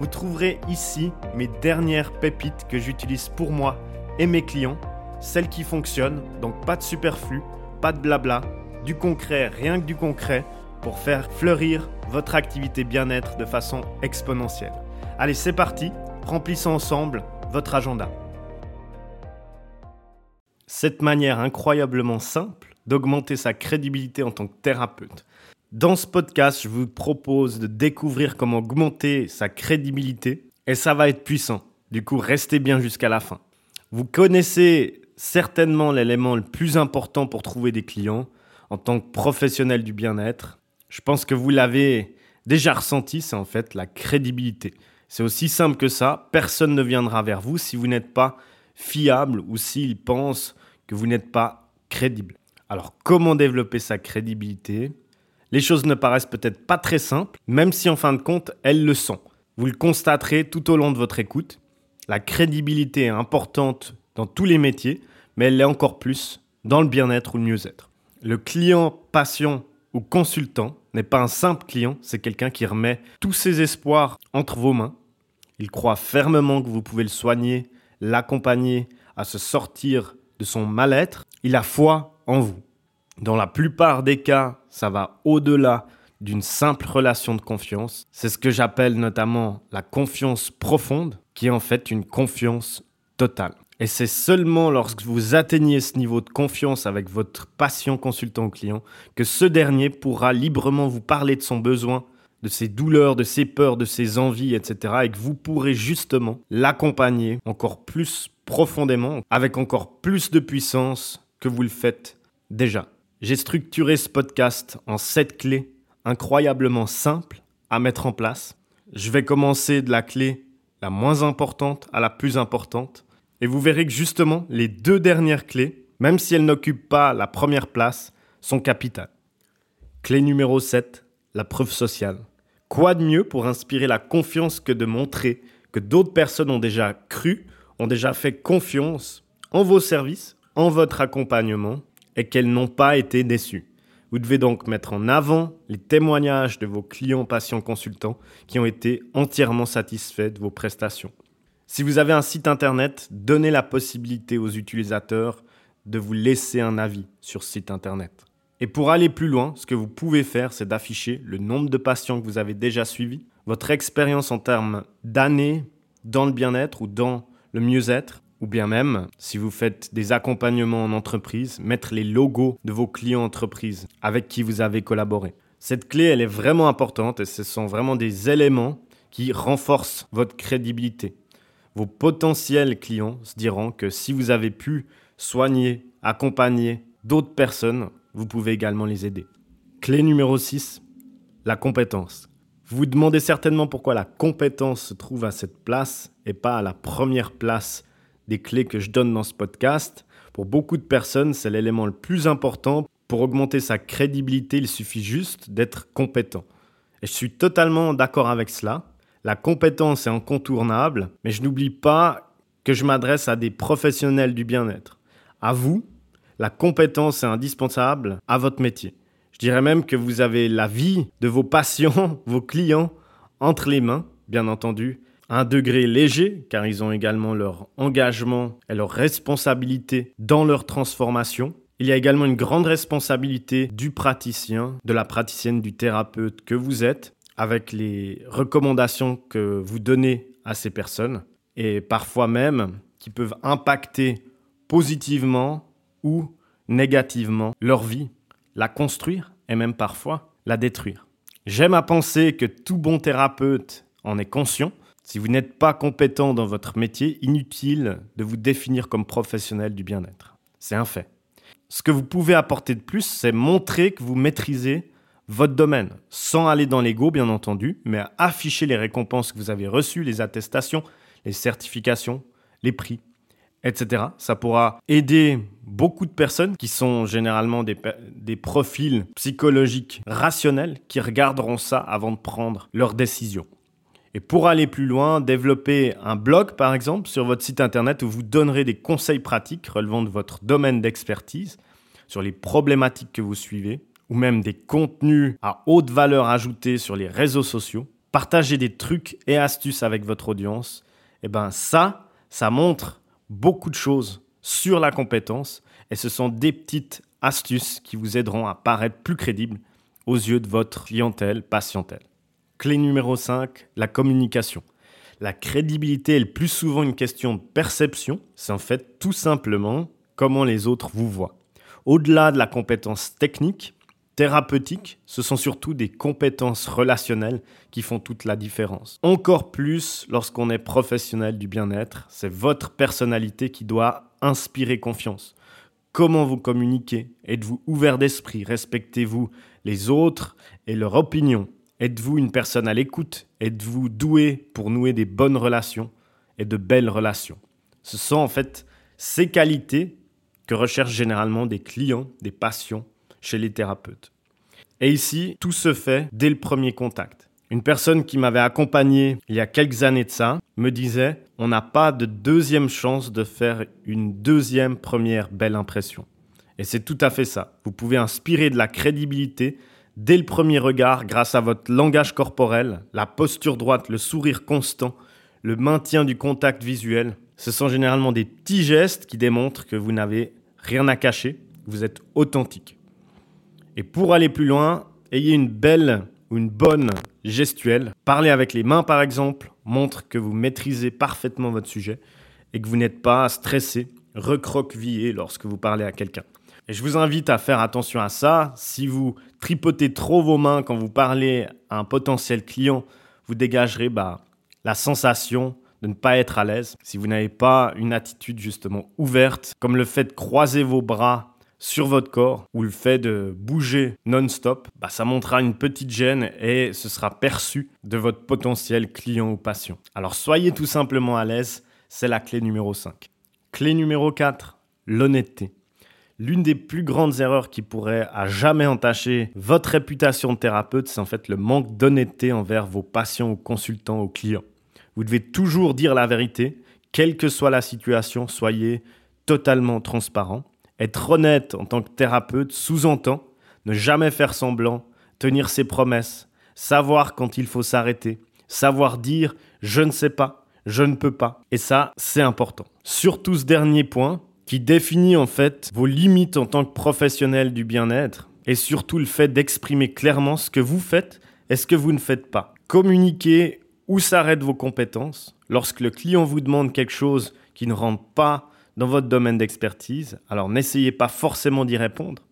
Vous trouverez ici mes dernières pépites que j'utilise pour moi et mes clients, celles qui fonctionnent, donc pas de superflu, pas de blabla, du concret, rien que du concret, pour faire fleurir votre activité bien-être de façon exponentielle. Allez, c'est parti, remplissons ensemble votre agenda. Cette manière incroyablement simple d'augmenter sa crédibilité en tant que thérapeute. Dans ce podcast, je vous propose de découvrir comment augmenter sa crédibilité et ça va être puissant. Du coup, restez bien jusqu'à la fin. Vous connaissez certainement l'élément le plus important pour trouver des clients en tant que professionnel du bien-être. Je pense que vous l'avez déjà ressenti, c'est en fait la crédibilité. C'est aussi simple que ça, personne ne viendra vers vous si vous n'êtes pas fiable ou s'il pense que vous n'êtes pas crédible. Alors comment développer sa crédibilité? Les choses ne paraissent peut-être pas très simples, même si en fin de compte, elles le sont. Vous le constaterez tout au long de votre écoute. La crédibilité est importante dans tous les métiers, mais elle l'est encore plus dans le bien-être ou le mieux-être. Le client patient ou consultant n'est pas un simple client, c'est quelqu'un qui remet tous ses espoirs entre vos mains. Il croit fermement que vous pouvez le soigner, l'accompagner à se sortir de son mal-être. Il a foi en vous. Dans la plupart des cas, ça va au-delà d'une simple relation de confiance. C'est ce que j'appelle notamment la confiance profonde, qui est en fait une confiance totale. Et c'est seulement lorsque vous atteignez ce niveau de confiance avec votre patient consultant client que ce dernier pourra librement vous parler de son besoin, de ses douleurs, de ses peurs, de ses envies, etc. Et que vous pourrez justement l'accompagner encore plus profondément, avec encore plus de puissance que vous le faites déjà. J'ai structuré ce podcast en sept clés incroyablement simples à mettre en place. Je vais commencer de la clé la moins importante à la plus importante et vous verrez que justement, les deux dernières clés, même si elles n'occupent pas la première place, sont capitales. Clé numéro 7, la preuve sociale. Quoi de mieux pour inspirer la confiance que de montrer que d'autres personnes ont déjà cru, ont déjà fait confiance en vos services, en votre accompagnement, et qu'elles n'ont pas été déçues. Vous devez donc mettre en avant les témoignages de vos clients, patients, consultants qui ont été entièrement satisfaits de vos prestations. Si vous avez un site internet, donnez la possibilité aux utilisateurs de vous laisser un avis sur ce site internet. Et pour aller plus loin, ce que vous pouvez faire, c'est d'afficher le nombre de patients que vous avez déjà suivis, votre expérience en termes d'années dans le bien-être ou dans le mieux-être, ou bien même, si vous faites des accompagnements en entreprise, mettre les logos de vos clients entreprises avec qui vous avez collaboré. Cette clé, elle est vraiment importante et ce sont vraiment des éléments qui renforcent votre crédibilité vos potentiels clients se diront que si vous avez pu soigner, accompagner d'autres personnes, vous pouvez également les aider. Clé numéro 6, la compétence. Vous vous demandez certainement pourquoi la compétence se trouve à cette place et pas à la première place des clés que je donne dans ce podcast. Pour beaucoup de personnes, c'est l'élément le plus important. Pour augmenter sa crédibilité, il suffit juste d'être compétent. Et je suis totalement d'accord avec cela. La compétence est incontournable, mais je n'oublie pas que je m'adresse à des professionnels du bien-être. À vous, la compétence est indispensable à votre métier. Je dirais même que vous avez la vie de vos patients, vos clients, entre les mains, bien entendu, un degré léger, car ils ont également leur engagement et leur responsabilité dans leur transformation. Il y a également une grande responsabilité du praticien, de la praticienne, du thérapeute que vous êtes, avec les recommandations que vous donnez à ces personnes et parfois même qui peuvent impacter positivement ou négativement leur vie, la construire et même parfois la détruire. J'aime à penser que tout bon thérapeute en est conscient. Si vous n'êtes pas compétent dans votre métier, inutile de vous définir comme professionnel du bien-être. C'est un fait. Ce que vous pouvez apporter de plus, c'est montrer que vous maîtrisez votre domaine, sans aller dans l'ego bien entendu, mais afficher les récompenses que vous avez reçues, les attestations, les certifications, les prix, etc. Ça pourra aider beaucoup de personnes qui sont généralement des, des, profils psychologiques rationnels qui regarderont ça avant de prendre leurs décisions. Et pour aller plus loin, développer un blog par exemple sur votre site internet où vous donnerez des conseils pratiques relevant de votre domaine d'expertise sur les problématiques que vous suivez ou même des contenus à haute valeur ajoutée sur les réseaux sociaux, partager des trucs et astuces avec votre audience, et eh ben ça, ça montre beaucoup de choses sur la compétence et ce sont des petites astuces qui vous aideront à paraître plus crédible aux yeux de votre clientèle, patientèle. Clé numéro 5, la communication. La crédibilité est le plus souvent une question de perception, c'est en fait tout simplement comment les autres vous voient. Au-delà de la compétence technique, thérapeutique, ce sont surtout des compétences relationnelles qui font toute la différence. Encore plus lorsqu'on est professionnel du bien-être, c'est votre personnalité qui doit inspirer confiance. Comment vous communiquez? Êtes-vous ouvert d'esprit? Respectez-vous les autres et leur opinion? Êtes-vous une personne à l'écoute? Êtes-vous doué pour nouer des bonnes relations et de belles relations? Ce sont en fait ces qualités que recherchent généralement des clients, des patients chez les thérapeutes. Et ici, tout se fait dès le premier contact. Une personne qui m'avait accompagné il y a quelques années de ça me disait on n'a pas de deuxième chance de faire une deuxième première belle impression. Et c'est tout à fait ça. Vous pouvez inspirer de la crédibilité dès le premier regard grâce à votre langage corporel, la posture droite, le sourire constant, le maintien du contact visuel. Ce sont généralement des petits gestes qui démontrent que vous n'avez rien à cacher, vous êtes authentique. Et pour aller plus loin, ayez une belle ou une bonne gestuelle. Parler avec les mains par exemple montre que vous maîtrisez parfaitement votre sujet et que vous n'êtes pas stressé, recroquevillé lorsque vous parlez à quelqu'un. Et je vous invite à faire attention à ça. Si vous tripotez trop vos mains quand vous parlez à un potentiel client, vous dégagerez bah, la sensation de ne pas être à l'aise. Si vous n'avez pas une attitude justement ouverte, comme le fait de croiser vos bras sur votre corps ou le fait de bouger non-stop, bah, ça montrera une petite gêne et ce sera perçu de votre potentiel client ou patient. Alors soyez tout simplement à l'aise, c'est la clé numéro 5. Clé numéro 4, l'honnêteté. L'une des plus grandes erreurs qui pourrait à jamais entacher votre réputation de thérapeute, c'est en fait le manque d'honnêteté envers vos patients ou consultants ou clients. Vous devez toujours dire la vérité, quelle que soit la situation, soyez totalement transparent. Être honnête en tant que thérapeute sous-entend ne jamais faire semblant, tenir ses promesses, savoir quand il faut s'arrêter, savoir dire je ne sais pas, je ne peux pas. Et ça, c'est important. Surtout ce dernier point qui définit en fait vos limites en tant que professionnel du bien-être et surtout le fait d'exprimer clairement ce que vous faites et ce que vous ne faites pas. Communiquer où s'arrêtent vos compétences. Lorsque le client vous demande quelque chose qui ne rentre pas dans votre domaine d'expertise, alors n'essayez pas forcément d'y répondre.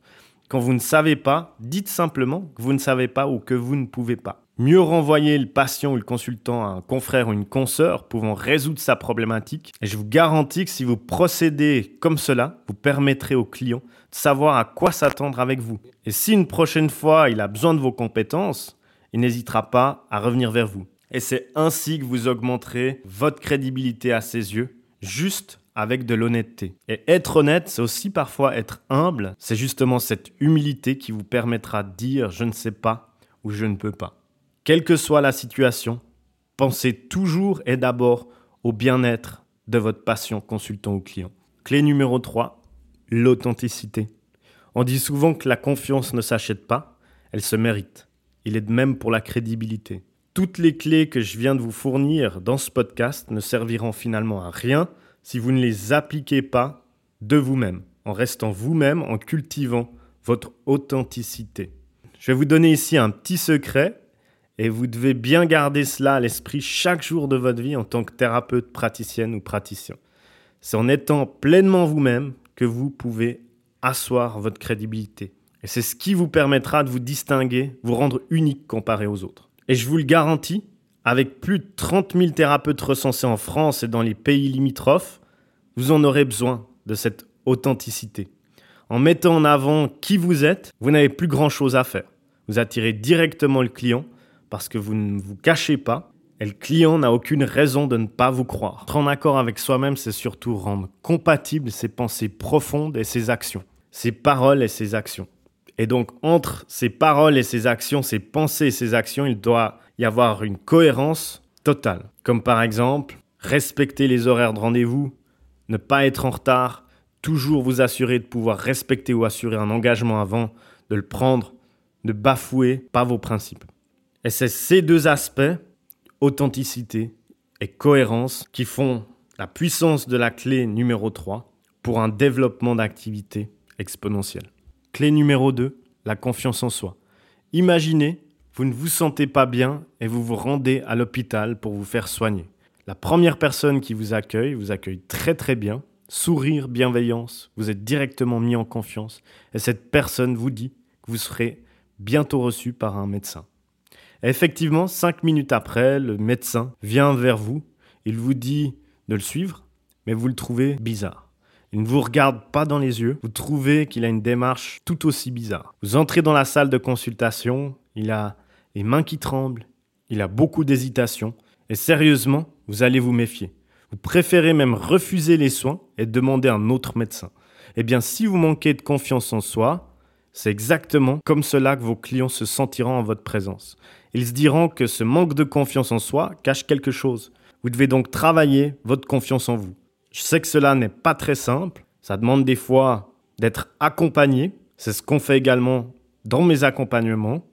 Quand vous ne savez pas, dites simplement que vous ne savez pas ou que vous ne pouvez pas. Mieux renvoyer le patient ou le consultant à un confrère ou une consoeur pouvant résoudre sa problématique. Et je vous garantis que si vous procédez comme cela, vous permettrez au client de savoir à quoi s'attendre avec vous. Et si une prochaine fois il a besoin de vos compétences, il n'hésitera pas à revenir vers vous. Et c'est ainsi que vous augmenterez votre crédibilité à ses yeux, juste avec de l'honnêteté. Et être honnête, c'est aussi parfois être humble. C'est justement cette humilité qui vous permettra de dire je ne sais pas ou je ne peux pas. Quelle que soit la situation, pensez toujours et d'abord au bien-être de votre patient, consultant ou client. Clé numéro 3, l'authenticité. On dit souvent que la confiance ne s'achète pas, elle se mérite. Il est de même pour la crédibilité. Toutes les clés que je viens de vous fournir dans ce podcast ne serviront finalement à rien si vous ne les appliquez pas de vous-même, en restant vous-même, en cultivant votre authenticité. Je vais vous donner ici un petit secret et vous devez bien garder cela à l'esprit chaque jour de votre vie en tant que thérapeute, praticienne ou praticien. C'est en étant pleinement vous-même que vous pouvez asseoir votre crédibilité. Et c'est ce qui vous permettra de vous distinguer, vous rendre unique comparé aux autres. Et je vous le garantis, avec plus de 30 000 thérapeutes recensés en France et dans les pays limitrophes, vous en aurez besoin de cette authenticité. En mettant en avant qui vous êtes, vous n'avez plus grand-chose à faire. Vous attirez directement le client parce que vous ne vous cachez pas Et le client n'a aucune raison de ne pas vous croire. Être en accord avec soi-même, c'est surtout rendre compatibles ses pensées profondes et ses actions, ses paroles et ses actions. Et donc, entre ses paroles et ses actions, ses pensées et ses actions, il doit y avoir une cohérence totale. Comme par exemple, respecter les horaires de rendez-vous, ne pas être en retard, toujours vous assurer de pouvoir respecter ou assurer un engagement avant de le prendre, ne bafouer pas vos principes. Et c'est ces deux aspects, authenticité et cohérence, qui font la puissance de la clé numéro 3 pour un développement d'activité exponentielle. Clé numéro 2, la confiance en soi. Imaginez, vous ne vous sentez pas bien et vous vous rendez à l'hôpital pour vous faire soigner. La première personne qui vous accueille vous accueille très très bien, sourire, bienveillance, vous êtes directement mis en confiance et cette personne vous dit que vous serez bientôt reçu par un médecin. Effectivement, cinq minutes après, le médecin vient vers vous, il vous dit de le suivre, mais vous le trouvez bizarre. Il ne vous regarde pas dans les yeux, vous trouvez qu'il a une démarche tout aussi bizarre. Vous entrez dans la salle de consultation, il a les mains qui tremblent, il a beaucoup d'hésitation, et sérieusement, vous allez vous méfier. Vous préférez même refuser les soins et demander un autre médecin. Eh bien, si vous manquez de confiance en soi, c'est exactement comme cela que vos clients se sentiront en votre présence. Ils se diront que ce manque de confiance en soi cache quelque chose. Vous devez donc travailler votre confiance en vous. Je sais que cela n'est pas très simple. Ça demande des fois d'être accompagné. C'est ce qu'on fait également dans mes accompagnements.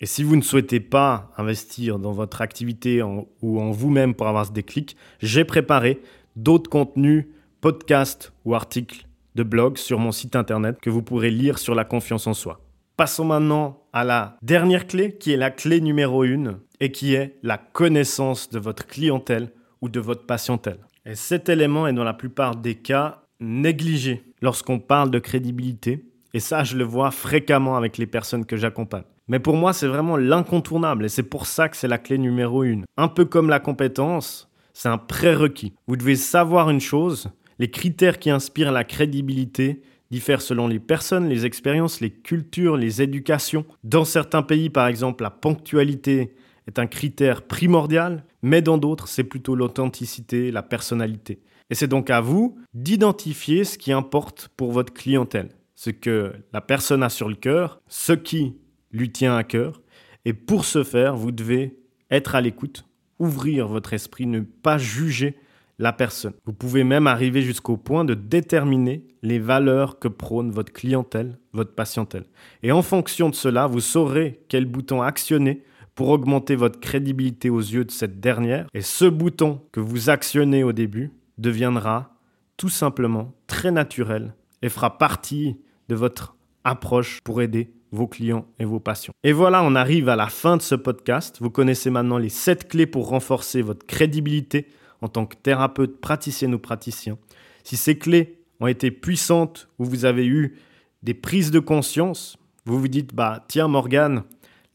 Et si vous ne souhaitez pas investir dans votre activité ou en vous-même pour avoir ce déclic, j'ai préparé d'autres contenus, podcasts ou articles de blog sur mon site internet que vous pourrez lire sur la confiance en soi. Passons maintenant à la dernière clé qui est la clé numéro 1 et qui est la connaissance de votre clientèle ou de votre patientèle. Et cet élément est dans la plupart des cas négligé lorsqu'on parle de crédibilité. Et ça, je le vois fréquemment avec les personnes que j'accompagne. Mais pour moi, c'est vraiment l'incontournable et c'est pour ça que c'est la clé numéro une. Un peu comme la compétence, c'est un prérequis. Vous devez savoir une chose, les critères qui inspirent la crédibilité diffèrent selon les personnes, les expériences, les cultures, les éducations. Dans certains pays, par exemple, la ponctualité est un critère primordial, mais dans d'autres, c'est plutôt l'authenticité, la personnalité. Et c'est donc à vous d'identifier ce qui importe pour votre clientèle, ce que la personne a sur le cœur, ce qui lui tient à cœur. Et pour ce faire, vous devez être à l'écoute, ouvrir votre esprit, ne pas juger la personne. Vous pouvez même arriver jusqu'au point de déterminer les valeurs que prône votre clientèle, votre patientèle. Et en fonction de cela, vous saurez quel bouton actionner pour augmenter votre crédibilité aux yeux de cette dernière. Et ce bouton que vous actionnez au début deviendra tout simplement très naturel et fera partie de votre approche pour aider vos clients et vos patients. Et voilà, on arrive à la fin de ce podcast. Vous connaissez maintenant les 7 clés pour renforcer votre crédibilité en tant que thérapeute, praticienne ou praticien. Si ces clés ont été puissantes ou vous avez eu des prises de conscience, vous vous dites, bah tiens Morgane,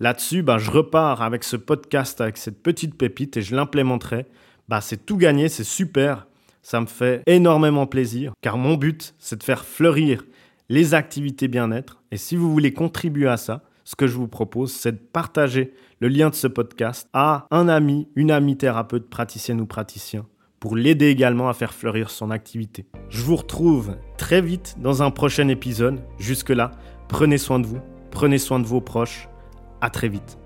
Là-dessus, bah, je repars avec ce podcast, avec cette petite pépite et je l'implémenterai. Bah, c'est tout gagné, c'est super. Ça me fait énormément plaisir car mon but, c'est de faire fleurir les activités bien-être. Et si vous voulez contribuer à ça, ce que je vous propose, c'est de partager le lien de ce podcast à un ami, une amie thérapeute, praticienne ou praticien pour l'aider également à faire fleurir son activité. Je vous retrouve très vite dans un prochain épisode. Jusque-là, prenez soin de vous, prenez soin de vos proches à très vite.